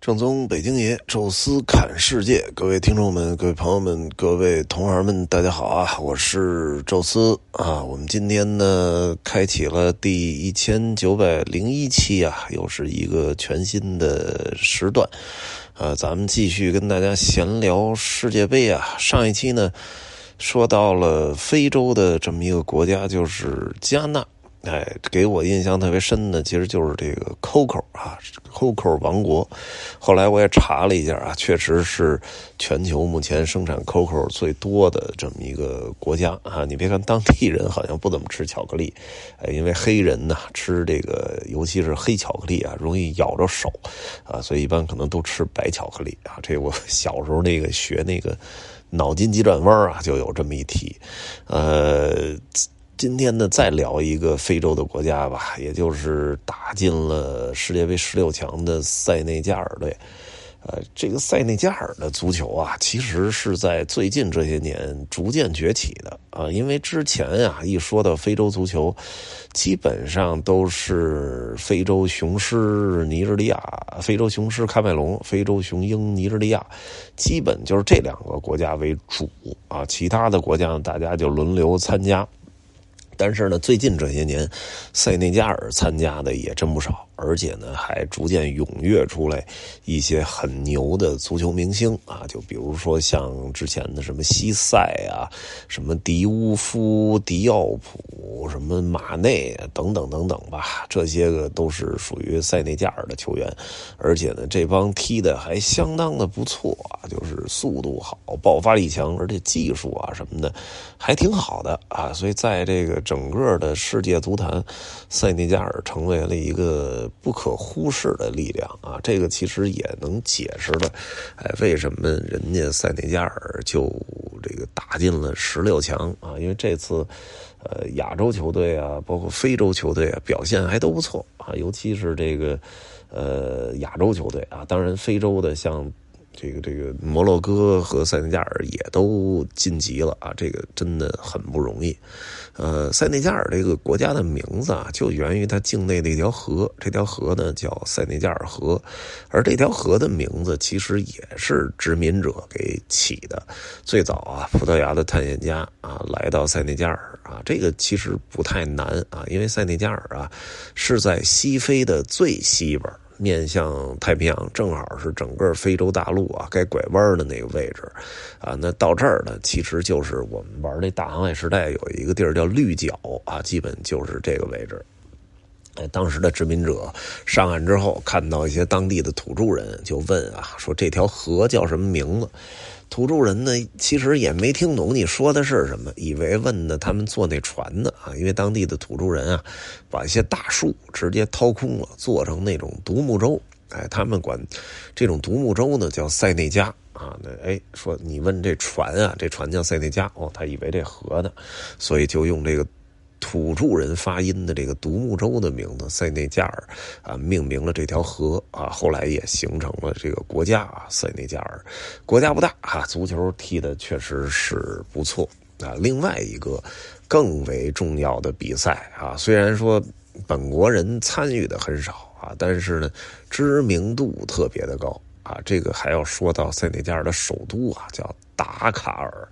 正宗北京爷，宙斯侃世界，各位听众们、各位朋友们、各位同行们，大家好啊！我是宙斯啊。我们今天呢，开启了第一千九百零一期啊，又是一个全新的时段啊。咱们继续跟大家闲聊世界杯啊。上一期呢，说到了非洲的这么一个国家，就是加纳。哎，给我印象特别深的，其实就是这个 Coco 啊，Coco 王国。后来我也查了一下啊，确实是全球目前生产 Coco 最多的这么一个国家啊。你别看当地人好像不怎么吃巧克力，哎，因为黑人呐吃这个，尤其是黑巧克力啊，容易咬着手啊，所以一般可能都吃白巧克力啊。这我 小时候那个学那个脑筋急转弯啊，就有这么一题，呃。今天呢，再聊一个非洲的国家吧，也就是打进了世界杯十六强的塞内加尔队。呃，这个塞内加尔的足球啊，其实是在最近这些年逐渐崛起的啊。因为之前啊，一说到非洲足球，基本上都是非洲雄狮尼日利亚、非洲雄狮喀麦隆、非洲雄鹰尼日利亚，基本就是这两个国家为主啊。其他的国家，大家就轮流参加。但是呢，最近这些年，塞内加尔参加的也真不少。而且呢，还逐渐踊跃出来一些很牛的足球明星啊，就比如说像之前的什么西塞啊，什么迪乌夫、迪奥普，什么马内等等等等吧，这些个都是属于塞内加尔的球员。而且呢，这帮踢的还相当的不错啊，就是速度好、爆发力强，而且技术啊什么的还挺好的啊。所以在这个整个的世界足坛，塞内加尔成为了一个。不可忽视的力量啊！这个其实也能解释了，哎，为什么人家塞内加尔就这个打进了十六强啊？因为这次，呃，亚洲球队啊，包括非洲球队啊，表现还都不错啊，尤其是这个，呃，亚洲球队啊，当然非洲的像。这个这个摩洛哥和塞内加尔也都晋级了啊，这个真的很不容易。呃，塞内加尔这个国家的名字啊，就源于它境内的一条河，这条河呢叫塞内加尔河，而这条河的名字其实也是殖民者给起的。最早啊，葡萄牙的探险家啊来到塞内加尔啊，这个其实不太难啊，因为塞内加尔啊是在西非的最西边。面向太平洋，正好是整个非洲大陆啊该拐弯的那个位置，啊，那到这儿呢，其实就是我们玩那大航海时代有一个地儿叫绿角啊，基本就是这个位置。哎，当时的殖民者上岸之后，看到一些当地的土著人，就问啊，说这条河叫什么名字？土著人呢，其实也没听懂你说的是什么，以为问的他们坐那船呢啊，因为当地的土著人啊，把一些大树直接掏空了，做成那种独木舟。哎，他们管这种独木舟呢叫塞内加啊。那哎，说你问这船啊，这船叫塞内加哦，他以为这河呢，所以就用这个。土著人发音的这个独木舟的名字塞内加尔啊，命名了这条河啊，后来也形成了这个国家啊，塞内加尔。国家不大啊，足球踢的确实是不错啊。另外一个更为重要的比赛啊，虽然说本国人参与的很少啊，但是呢，知名度特别的高啊。这个还要说到塞内加尔的首都啊，叫。达喀尔，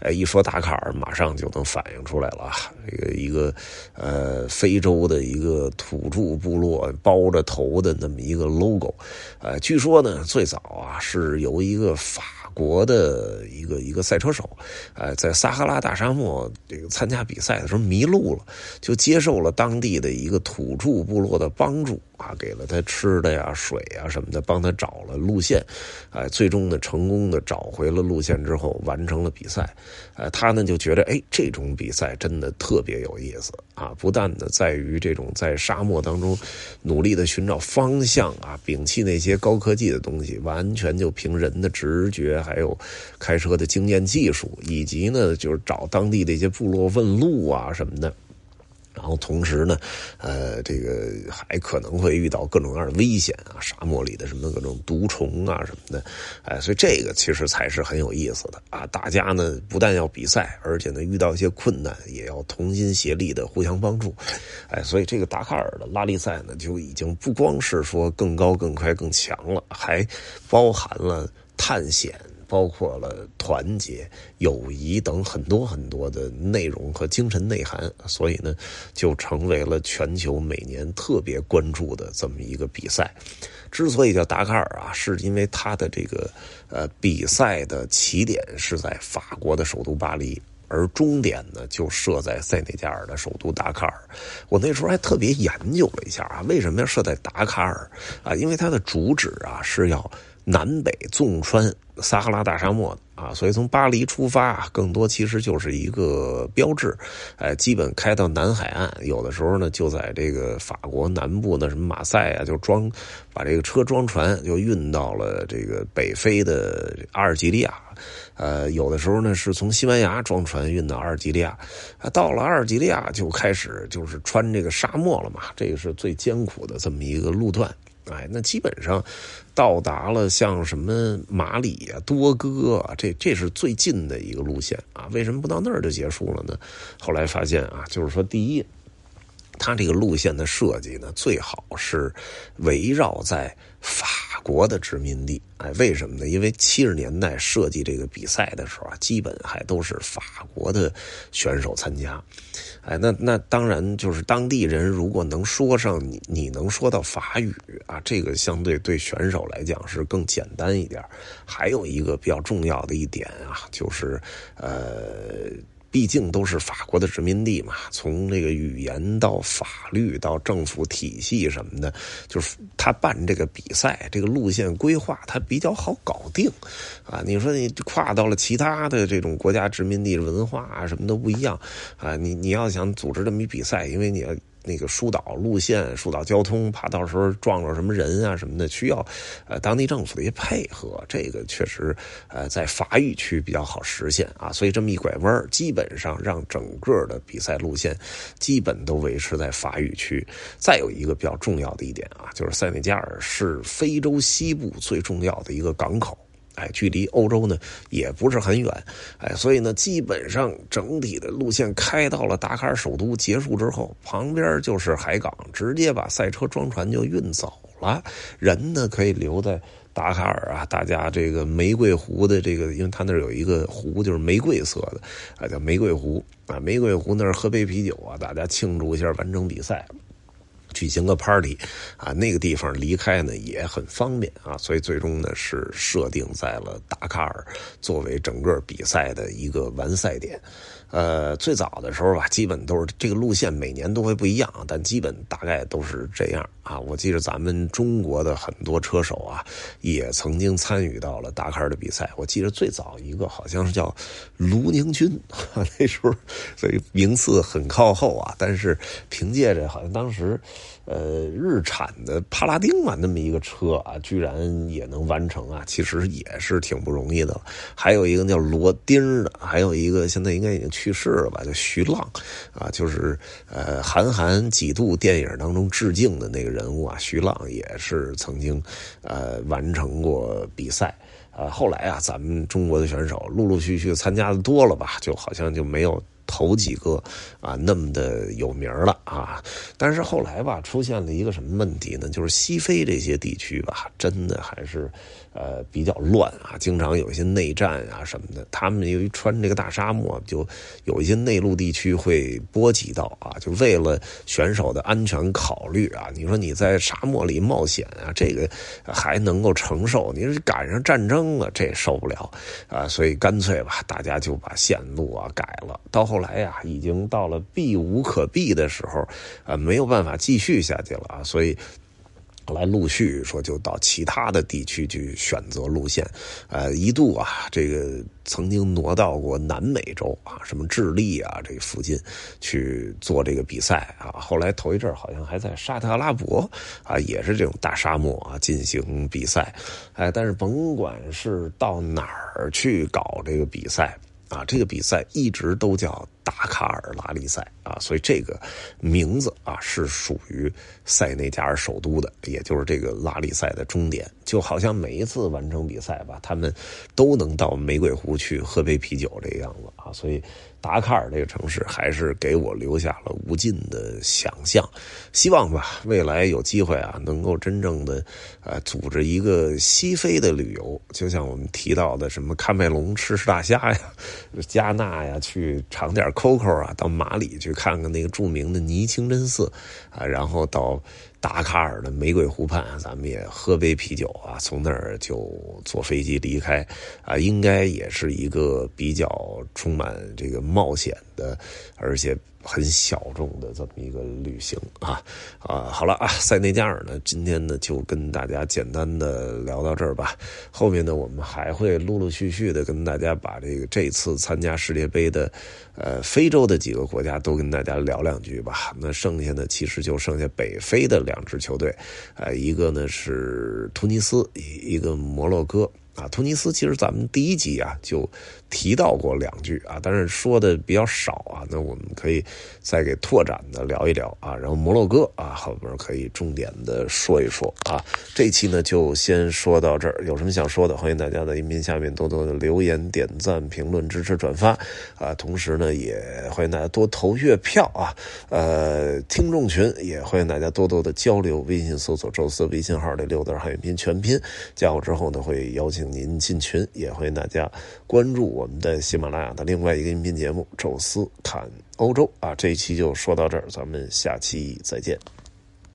哎，一说达喀尔，马上就能反映出来了。这个一个呃，非洲的一个土著部落包着头的那么一个 logo，呃，据说呢，最早啊是由一个法国的一个一个赛车手，呃，在撒哈拉大沙漠这个参加比赛的时候迷路了，就接受了当地的一个土著部落的帮助。啊，给了他吃的呀、水呀什么的，帮他找了路线，哎，最终呢，成功的找回了路线之后，完成了比赛。哎，他呢就觉得，哎，这种比赛真的特别有意思啊！不但呢在于这种在沙漠当中努力的寻找方向啊，摒弃那些高科技的东西，完全就凭人的直觉，还有开车的经验技术，以及呢就是找当地的一些部落问路啊什么的。然后同时呢，呃，这个还可能会遇到各种各样的危险啊，沙漠里的什么各种毒虫啊什么的，哎，所以这个其实才是很有意思的啊。大家呢不但要比赛，而且呢遇到一些困难也要同心协力的互相帮助，哎，所以这个达喀尔的拉力赛呢就已经不光是说更高、更快、更强了，还包含了探险。包括了团结、友谊等很多很多的内容和精神内涵，所以呢，就成为了全球每年特别关注的这么一个比赛。之所以叫达喀尔啊，是因为它的这个呃比赛的起点是在法国的首都巴黎，而终点呢就设在塞内加尔的首都达喀尔。我那时候还特别研究了一下啊，为什么要设在达喀尔啊？因为它的主旨啊是要。南北纵穿撒哈拉大沙漠啊，所以从巴黎出发，更多其实就是一个标志，哎，基本开到南海岸，有的时候呢就在这个法国南部的什么马赛啊，就装把这个车装船就运到了这个北非的阿尔及利亚，呃，有的时候呢是从西班牙装船运到阿尔及利亚，啊，到了阿尔及利亚就开始就是穿这个沙漠了嘛，这个是最艰苦的这么一个路段。哎，那基本上到达了像什么马里啊、多哥啊，这这是最近的一个路线啊。为什么不到那儿就结束了呢？后来发现啊，就是说，第一，它这个路线的设计呢，最好是围绕在法。国的殖民地，哎，为什么呢？因为七十年代设计这个比赛的时候啊，基本还都是法国的选手参加，哎，那那当然就是当地人如果能说上你，你能说到法语啊，这个相对对选手来讲是更简单一点。还有一个比较重要的一点啊，就是呃。毕竟都是法国的殖民地嘛，从这个语言到法律到政府体系什么的，就是他办这个比赛，这个路线规划他比较好搞定，啊，你说你跨到了其他的这种国家殖民地，文化啊什么都不一样，啊，你你要想组织这么一比赛，因为你要。那个疏导路线、疏导交通，怕到时候撞着什么人啊什么的，需要呃当地政府的一些配合。这个确实呃在法语区比较好实现啊，所以这么一拐弯基本上让整个的比赛路线基本都维持在法语区。再有一个比较重要的一点啊，就是塞内加尔是非洲西部最重要的一个港口。哎，距离欧洲呢也不是很远，哎，所以呢，基本上整体的路线开到了达喀尔首都结束之后，旁边就是海港，直接把赛车装船就运走了，人呢可以留在达喀尔啊，大家这个玫瑰湖的这个，因为他那儿有一个湖就是玫瑰色的，啊，叫玫瑰湖。啊，玫瑰湖那儿喝杯啤酒啊，大家庆祝一下完成比赛。举行个 party，啊，那个地方离开呢也很方便啊，所以最终呢是设定在了达喀尔作为整个比赛的一个完赛点。呃，最早的时候吧，基本都是这个路线，每年都会不一样，但基本大概都是这样啊。我记得咱们中国的很多车手啊，也曾经参与到了达喀尔的比赛。我记得最早一个好像是叫卢宁军，那时候所以名次很靠后啊，但是凭借着好像当时。呃，日产的帕拉丁嘛，那么一个车啊，居然也能完成啊，其实也是挺不容易的。还有一个叫罗丁的，还有一个现在应该已经去世了吧，叫徐浪啊，就是呃，韩寒几度电影当中致敬的那个人物啊，徐浪也是曾经呃完成过比赛啊。后来啊，咱们中国的选手陆陆续续参加的多了吧，就好像就没有。头几个啊，那么的有名了啊，但是后来吧，出现了一个什么问题呢？就是西非这些地区吧，真的还是呃比较乱啊，经常有一些内战啊什么的。他们由于穿这个大沙漠，就有一些内陆地区会波及到啊，就为了选手的安全考虑啊，你说你在沙漠里冒险啊，这个还能够承受，你说赶上战争了，这受不了啊，所以干脆吧，大家就把线路啊改了，到后。来呀，已经到了避无可避的时候，啊，没有办法继续下去了啊，所以来陆续说就到其他的地区去选择路线，呃，一度啊，这个曾经挪到过南美洲啊，什么智利啊这附近去做这个比赛啊，后来头一阵好像还在沙特阿拉伯啊，也是这种大沙漠啊进行比赛，哎，但是甭管是到哪儿去搞这个比赛。啊，这个比赛一直都叫达喀尔拉力赛啊，所以这个名字啊是属于塞内加尔首都的，也就是这个拉力赛的终点。就好像每一次完成比赛吧，他们都能到玫瑰湖去喝杯啤酒这个样子啊，所以达喀尔这个城市还是给我留下了无尽的想象。希望吧，未来有机会啊，能够真正的呃组织一个西非的旅游，就像我们提到的什么喀麦隆吃吃大虾呀，加纳呀去尝点 COCO 啊，到马里去看看那个著名的尼清真寺啊，然后到。达喀尔的玫瑰湖畔，咱们也喝杯啤酒啊，从那儿就坐飞机离开啊，应该也是一个比较充满这个冒险的，而且。很小众的这么一个旅行啊啊，好了啊，塞内加尔呢，今天呢就跟大家简单的聊到这儿吧。后面呢，我们还会陆陆续续的跟大家把这个这次参加世界杯的呃非洲的几个国家都跟大家聊两句吧。那剩下的其实就剩下北非的两支球队，呃，一个呢是突尼斯，一个摩洛哥。啊，突尼斯其实咱们第一集啊就提到过两句啊，但是说的比较少啊。那我们可以再给拓展的聊一聊啊。然后摩洛哥啊，后边可以重点的说一说啊。这期呢就先说到这儿，有什么想说的，欢迎大家在音频下面多多的留言、点赞、评论、支持、转发啊。同时呢，也欢迎大家多投月票啊。呃，听众群也欢迎大家多多的交流，微信搜索“宙斯”微信号的六字汉语拼全拼，加我之后呢会邀请。您进群，也欢迎大家关注我们的喜马拉雅的另外一个音频节目《宙斯侃欧洲》啊！这一期就说到这儿，咱们下期再见。